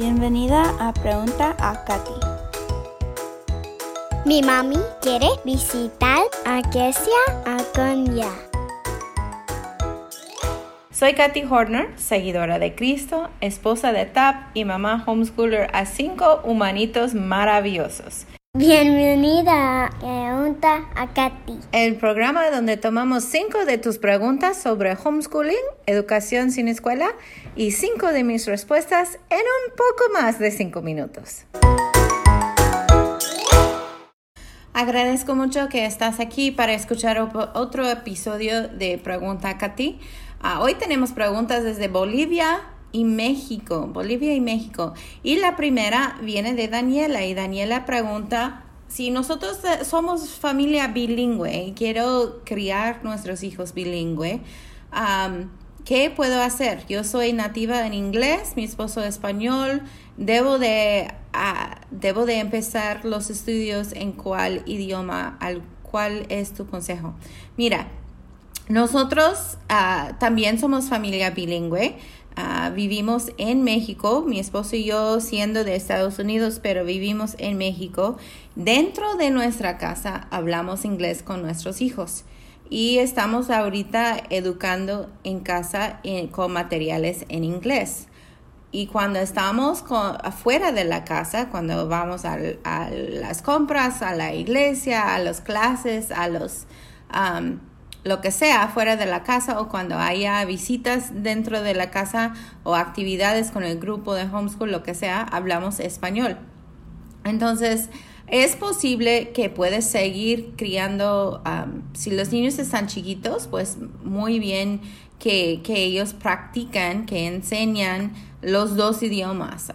Bienvenida a Pregunta a Katy. Mi mami quiere visitar a Grecia a. Soy Katy Horner, seguidora de Cristo, esposa de TAP y mamá homeschooler a cinco humanitos maravillosos. Bienvenida a Pregunta a Katy. El programa donde tomamos cinco de tus preguntas sobre homeschooling, educación sin escuela y cinco de mis respuestas en un poco más de cinco minutos. Agradezco mucho que estás aquí para escuchar otro episodio de Pregunta a Katy. Ah, hoy tenemos preguntas desde Bolivia, y México, Bolivia y México. Y la primera viene de Daniela y Daniela pregunta, si nosotros eh, somos familia bilingüe y quiero criar nuestros hijos bilingüe, ¿qué puedo hacer? Yo soy nativa en inglés, mi esposo español, debo de, debo de empezar los estudios en cuál idioma, al cuál es tu consejo. Mira, nosotros ah, también somos familia bilingüe. Ah, vivimos en México, mi esposo y yo siendo de Estados Unidos, pero vivimos en México. Dentro de nuestra casa hablamos inglés con nuestros hijos y estamos ahorita educando en casa eh, con materiales en inglés. Y cuando estamos afuera de la casa, cuando vamos a, las compras, a la iglesia, a las clases, a los lo que sea fuera de la casa o cuando haya visitas dentro de la casa o actividades con el grupo de homeschool, lo que sea, hablamos español. Entonces, es posible que puedes seguir criando, si los niños están chiquitos, pues muy bien que, que ellos practican, que enseñan los dos idiomas.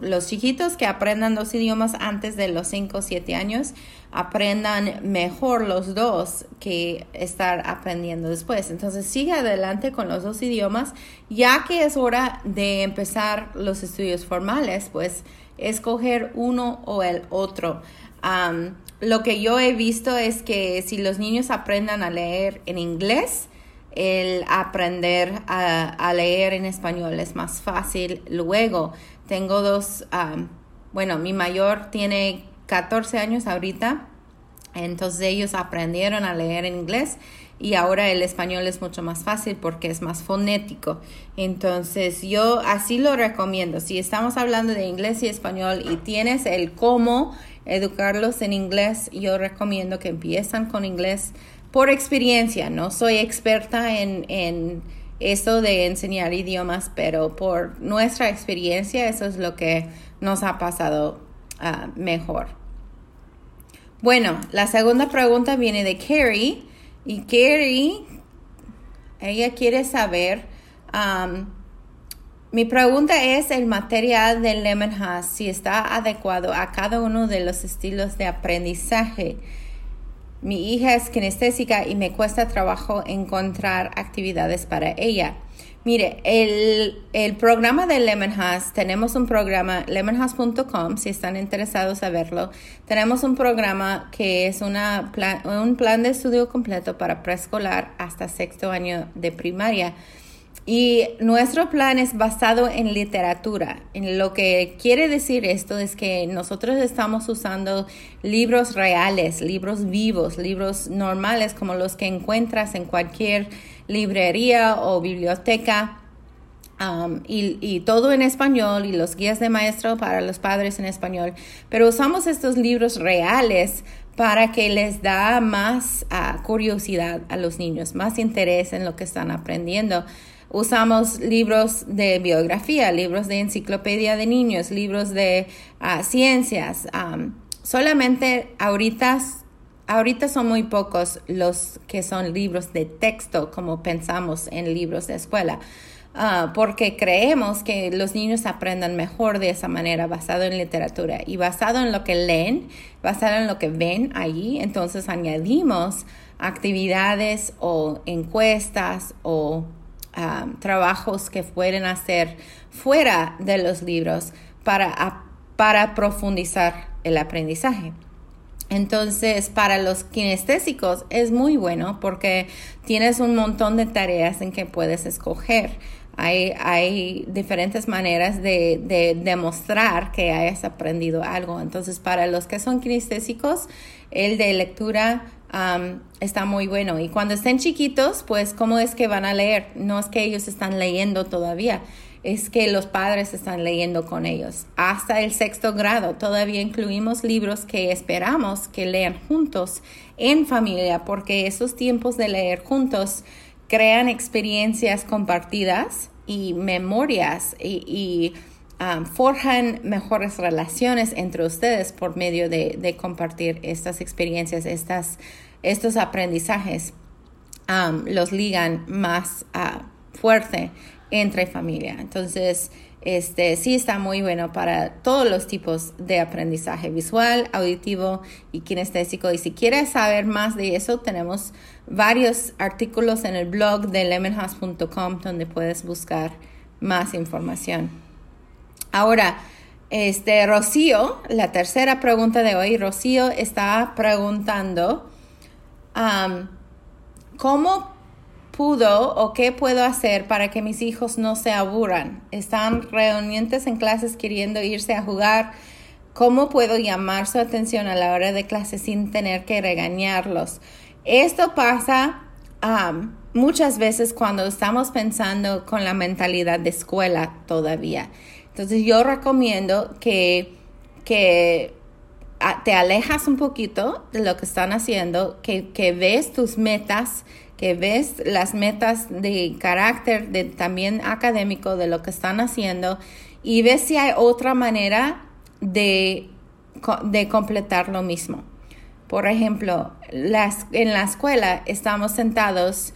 los chiquitos que aprendan dos idiomas antes de los 5 o 7 años aprendan mejor los dos que estar aprendiendo después. Entonces sigue adelante con los dos idiomas, ya que es hora de empezar los estudios formales, pues escoger uno o el otro. lo que yo he visto es que si los niños aprendan a leer en inglés, el aprender a, leer en español es más fácil. Luego, tengo dos, bueno, mi mayor tiene 14 años ahorita, entonces ellos aprendieron a leer en inglés y ahora el español es mucho más fácil porque es más fonético. Entonces yo así lo recomiendo. Si estamos hablando de inglés y español y tienes el cómo educarlos en inglés, yo recomiendo que empiezan con inglés por experiencia, no soy experta en, en eso de enseñar idiomas, pero por nuestra experiencia eso es lo que nos ha pasado ah, mejor. Bueno, la segunda pregunta viene de Carrie y Carrie, ella quiere saber, mi pregunta es el material del Lemon House, si está adecuado a cada uno de los estilos de aprendizaje. Mi hija es kinestésica y me cuesta trabajo encontrar actividades para ella. Mire, el, programa de Lemon House, tenemos un programa, lemonhouse.com, si están interesados a verlo. Tenemos un programa que es una un plan de estudio completo para preescolar hasta sexto año de primaria. Y nuestro plan es basado en literatura. En lo que quiere decir esto es que nosotros estamos usando libros reales, libros vivos, libros normales como los que encuentras en cualquier librería o biblioteca. Um, y, todo en español y los guías de maestro para los padres en español. Pero usamos estos libros reales para que les da más uh, curiosidad a los niños, más interés en lo que están aprendiendo. Usamos libros de biografía, libros de enciclopedia de niños, libros de ah, ciencias. solamente ahorita, ahorita son muy pocos los que son libros de texto, como pensamos en libros de escuela. Ah, porque creemos que los niños aprendan mejor de esa manera, basado en literatura y basado en lo que leen, basado en lo que ven allí. Entonces añadimos actividades o encuestas o trabajos que pueden hacer fuera de los libros para, para profundizar el aprendizaje. Entonces, para los kinestésicos es muy bueno porque tienes un montón de tareas en que puedes escoger. Hay, hay diferentes maneras de, de demostrar que hayas aprendido algo. Entonces, para los que son kinestésicos, el de lectura um, está muy bueno. Y cuando estén chiquitos, pues, ¿cómo es que van a leer? No es que ellos están leyendo todavía, es que los padres están leyendo con ellos. Hasta el sexto grado, todavía incluimos libros que esperamos que lean juntos en familia, porque esos tiempos de leer juntos crean experiencias compartidas y memorias y, um, forjan mejores relaciones entre ustedes por medio de, compartir estas experiencias, estas, estos aprendizajes. Um, los ligan más uh, fuerte entre familia. Entonces, este sí está muy bueno para todos los tipos de aprendizaje visual, auditivo y kinestésico. Y si quieres saber más de eso, tenemos varios artículos en el blog de lemonhouse.com donde puedes buscar más información. Ahora, este Rocío, la tercera pregunta de hoy, Rocío está preguntando cómo pudo o qué puedo hacer para que mis hijos no se aburran. Están reunientes en clases queriendo irse a jugar. ¿Cómo puedo llamar su atención a la hora de clase sin tener que regañarlos? Esto pasa muchas veces cuando estamos pensando con la mentalidad de escuela todavía. Entonces yo recomiendo que, que ah, te alejas un poquito de lo que están haciendo, que, que ves tus metas que ves las metas de carácter, de, también académico, de lo que están haciendo y ves si hay otra manera de, de completar lo mismo. Por ejemplo, las, en la escuela estamos sentados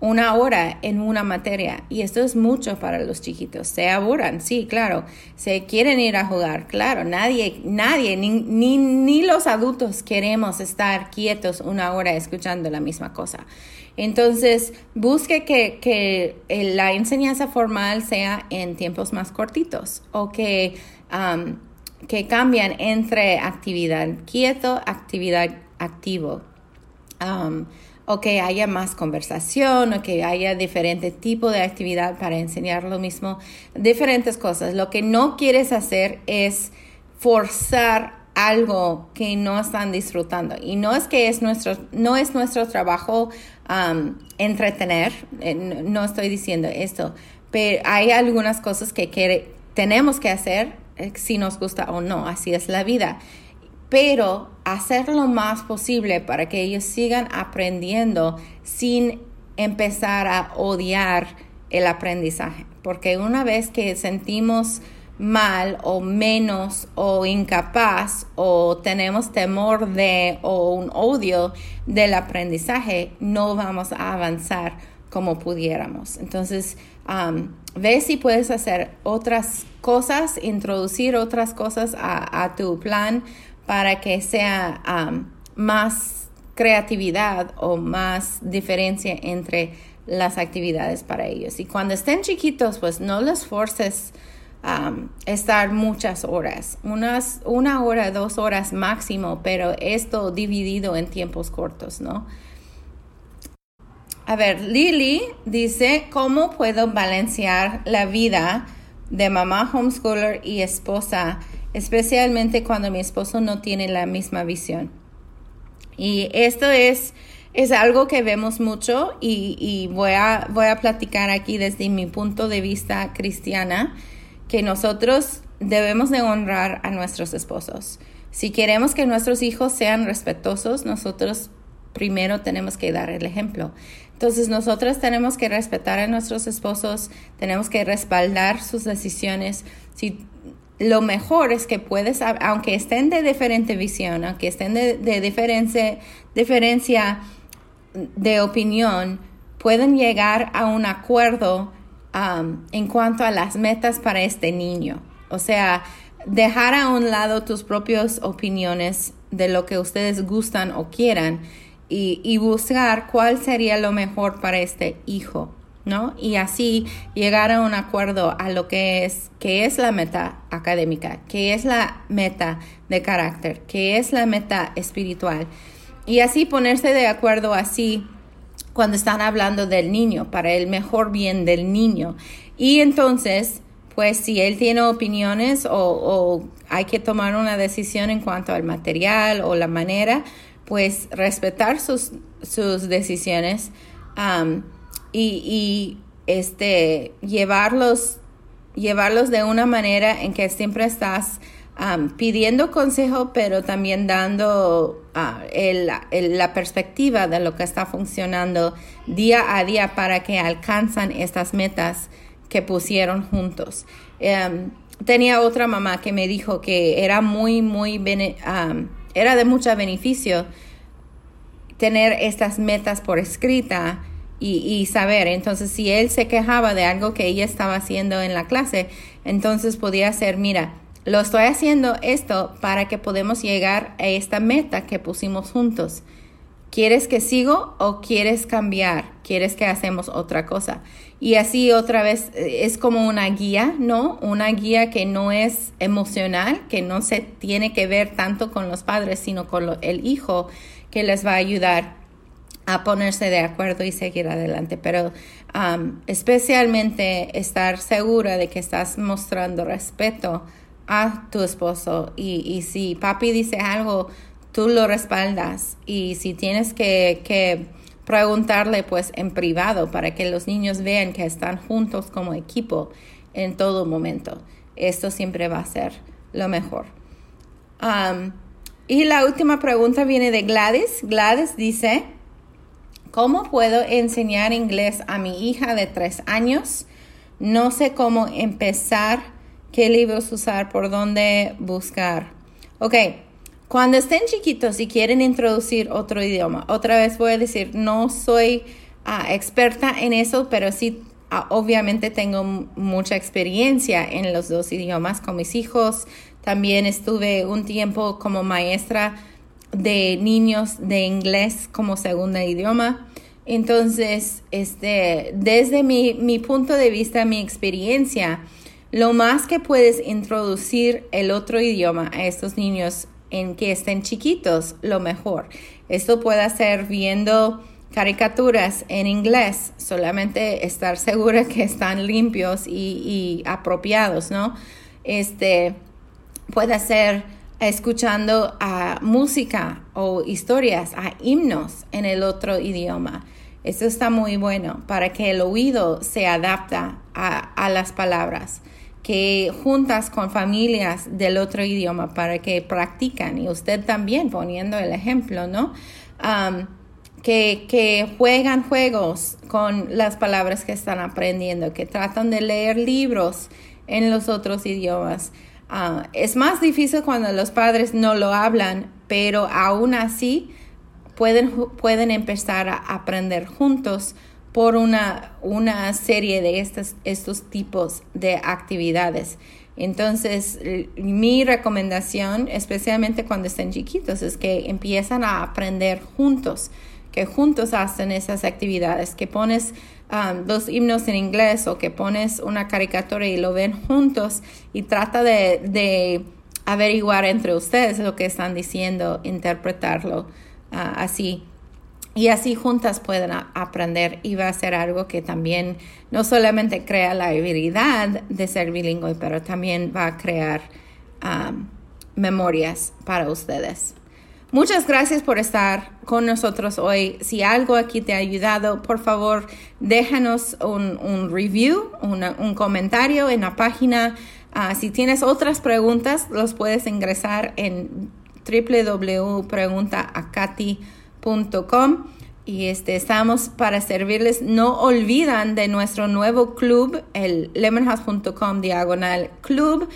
una hora en una materia y esto es mucho para los chiquitos. Se aburran, sí, claro. Se quieren ir a jugar, claro. Nadie, nadie, ni, ni, ni los adultos queremos estar quietos una hora escuchando la misma cosa. Entonces, busque que, la enseñanza formal sea en tiempos más cortitos o que, um, que cambian entre actividad quieto, actividad activo. O que haya más conversación o que haya diferente tipo de actividad para enseñar lo mismo, diferentes cosas. Lo que no quieres hacer es forzar algo que no están disfrutando. Y no es que es nuestro, no es nuestro trabajo entretener, eh, no estoy diciendo esto, pero hay algunas cosas que tenemos que hacer eh, si nos gusta o no, así es la vida. Pero hacer lo más posible para que ellos sigan aprendiendo sin empezar a odiar el aprendizaje. Porque una vez que sentimos mal o menos o incapaz o tenemos temor de o un odio del aprendizaje, no vamos a avanzar como pudiéramos. Entonces, um, ve si puedes hacer otras cosas, introducir otras cosas a, tu plan para que sea um, más creatividad o más diferencia entre las actividades para ellos. Y cuando estén chiquitos, pues no les forces estar muchas horas, unas, una hora, dos horas máximo, pero esto dividido en tiempos cortos, ¿no? A ver, Lily dice, ¿cómo puedo balancear la vida de mamá homeschooler y esposa, especialmente cuando mi esposo no tiene la misma visión? Y esto es, es algo que vemos mucho y, y voy, a, voy a platicar aquí desde mi punto de vista cristiana que nosotros debemos de honrar a nuestros esposos. Si queremos que nuestros hijos sean respetuosos, nosotros primero tenemos que dar el ejemplo. Entonces nosotros tenemos que respetar a nuestros esposos, tenemos que respaldar sus decisiones. Si lo mejor es que puedes, aunque estén de diferente visión, aunque estén de, diferencia, de opinión, pueden llegar a un acuerdo en cuanto a las metas para este niño. O sea, dejar a un lado tus propias opiniones de lo que ustedes gustan o quieran y, buscar cuál sería lo mejor para este hijo, ¿no? Y así llegar a un acuerdo a lo que es, que es la meta académica, que es la meta de carácter, que es la meta espiritual. Y así ponerse de acuerdo así cuando están hablando del niño, para el mejor bien del niño. Y entonces, pues si él tiene opiniones o, hay que tomar una decisión en cuanto al material o la manera, pues respetar sus, sus decisiones y, y, este, llevarlos, llevarlos de una manera en que siempre estás pidiendo consejo, pero también dando ah, la perspectiva de lo que está funcionando día a día para que alcanzan estas metas que pusieron juntos. Em, tenía otra mamá que me dijo que era muy, muy, era de mucho beneficio tener estas metas por escrita y, y, saber. Entonces, si él se quejaba de algo que ella estaba haciendo en la clase, entonces podía ser, mira, lo estoy haciendo esto para que podamos llegar a esta meta que pusimos juntos. ¿Quieres que sigo o quieres cambiar? ¿Quieres que hacemos otra cosa? Y así otra vez eh, es como una guía, ¿no? Una guía que no es emocional, que no se tiene que ver tanto con los padres, sino con el hijo, que les va a ayudar a ponerse de acuerdo y seguir adelante. Pero especialmente estar segura de que estás mostrando respeto a tu esposo y, y si papi dice algo, tú lo respaldas y si tienes que, que preguntarle pues en privado para que los niños vean que están juntos como equipo en todo momento. Esto siempre va a ser lo mejor. y la última pregunta viene de Gladys. Gladys dice, ¿cómo puedo enseñar inglés a mi hija de tres años? No sé cómo empezar, qué libros usar, por dónde buscar. Ok, cuando estén chiquitos y quieren introducir otro idioma, otra vez voy a decir, no soy ah, experta en eso, pero sí ah, obviamente tengo mucha experiencia en los dos idiomas con mis hijos. También estuve un tiempo como maestra de niños de inglés como segundo idioma. Entonces, este, desde mi, mi punto de vista, mi experiencia, lo más que puedes introducir el otro idioma a estos niños en que estén chiquitos, lo mejor. Esto puede ser viendo caricaturas en inglés, solamente estar segura que están limpios y, apropiados, ¿no? Este puede ser escuchando a música o historias, a himnos en el otro idioma. Esto está muy bueno para que el oído se adapta a las palabras que juntas con familias del otro idioma para que practican y usted también poniendo el ejemplo, ¿no? que, que, juegan juegos con las palabras que están aprendiendo, que tratan de leer libros en los otros idiomas. Ah, es más difícil cuando los padres no lo hablan, pero aún así pueden, pueden empezar a aprender juntos por una, una serie de estos, estos tipos de actividades. Entonces, mi recomendación, especialmente cuando estén chiquitos, es que empiezan a aprender juntos, que juntos hacen esas actividades, que pones um, dos himnos en inglés o que pones una caricatura y lo ven juntos y trata de, de averiguar entre ustedes lo que están diciendo, interpretarlo uh, así y así juntas pueden aprender y va a ser algo que también no solamente crea la habilidad de ser bilingüe, pero también va a crear um, memorias para ustedes. Muchas gracias por estar con nosotros hoy. Si algo aquí te ha ayudado, por favor, déjanos un, review, un comentario en la página. Ah, si tienes otras preguntas, los puedes ingresar en www.preguntaacati.com y este, estamos para servirles. No olvidan de nuestro nuevo club, el lemonhouse.com diagonal club.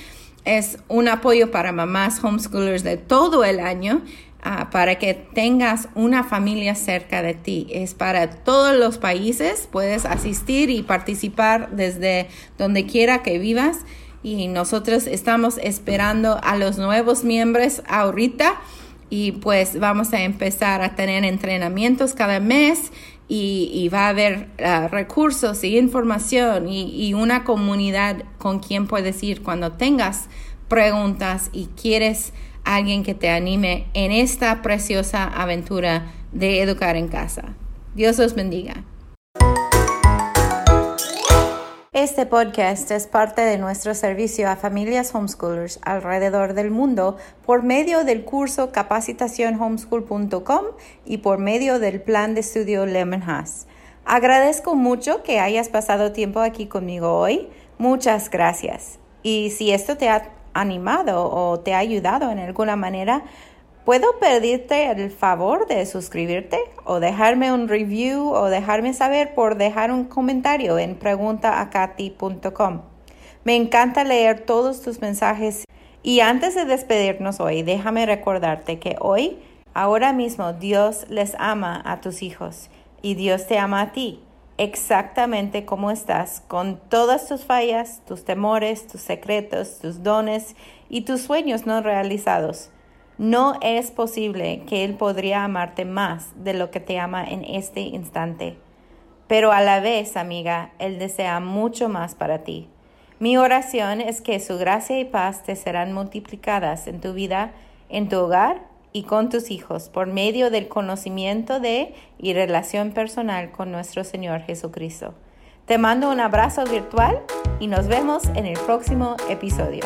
Es un apoyo para mamás homeschoolers de todo el año ah, para que tengas una familia cerca de ti. Es para todos los países. Puedes asistir y participar desde donde quiera que vivas. Y nosotros estamos esperando a los nuevos miembros ahorita y pues vamos a empezar a tener entrenamientos cada mes y, va a haber ah, recursos y información y, una comunidad con quien puedes ir cuando tengas preguntas y quieres alguien que te anime en esta preciosa aventura de educar en casa. Dios los bendiga. Este podcast es parte de nuestro servicio a familias homeschoolers alrededor del mundo por medio del curso capacitacionhomeschool.com y por medio del plan de estudio Lemon House. Agradezco mucho que hayas pasado tiempo aquí conmigo hoy. Muchas gracias. Y si esto te ha animado o te ha ayudado en alguna manera, ¿Puedo pedirte el favor de suscribirte o dejarme un review o dejarme saber por dejar un comentario en preguntaacati.com? Me encanta leer todos tus mensajes y antes de despedirnos hoy, déjame recordarte que hoy, ahora mismo, Dios les ama a tus hijos y Dios te ama a ti exactamente como estás, con todas tus fallas, tus temores, tus secretos, tus dones y tus sueños no realizados. No es posible que Él podría amarte más de lo que te ama en este instante. Pero a la vez, amiga, Él desea mucho más para ti. Mi oración es que su gracia y paz te serán multiplicadas en tu vida, en tu hogar y con tus hijos por medio del conocimiento de y relación personal con nuestro Señor Jesucristo. Te mando un abrazo virtual y nos vemos en el próximo episodio.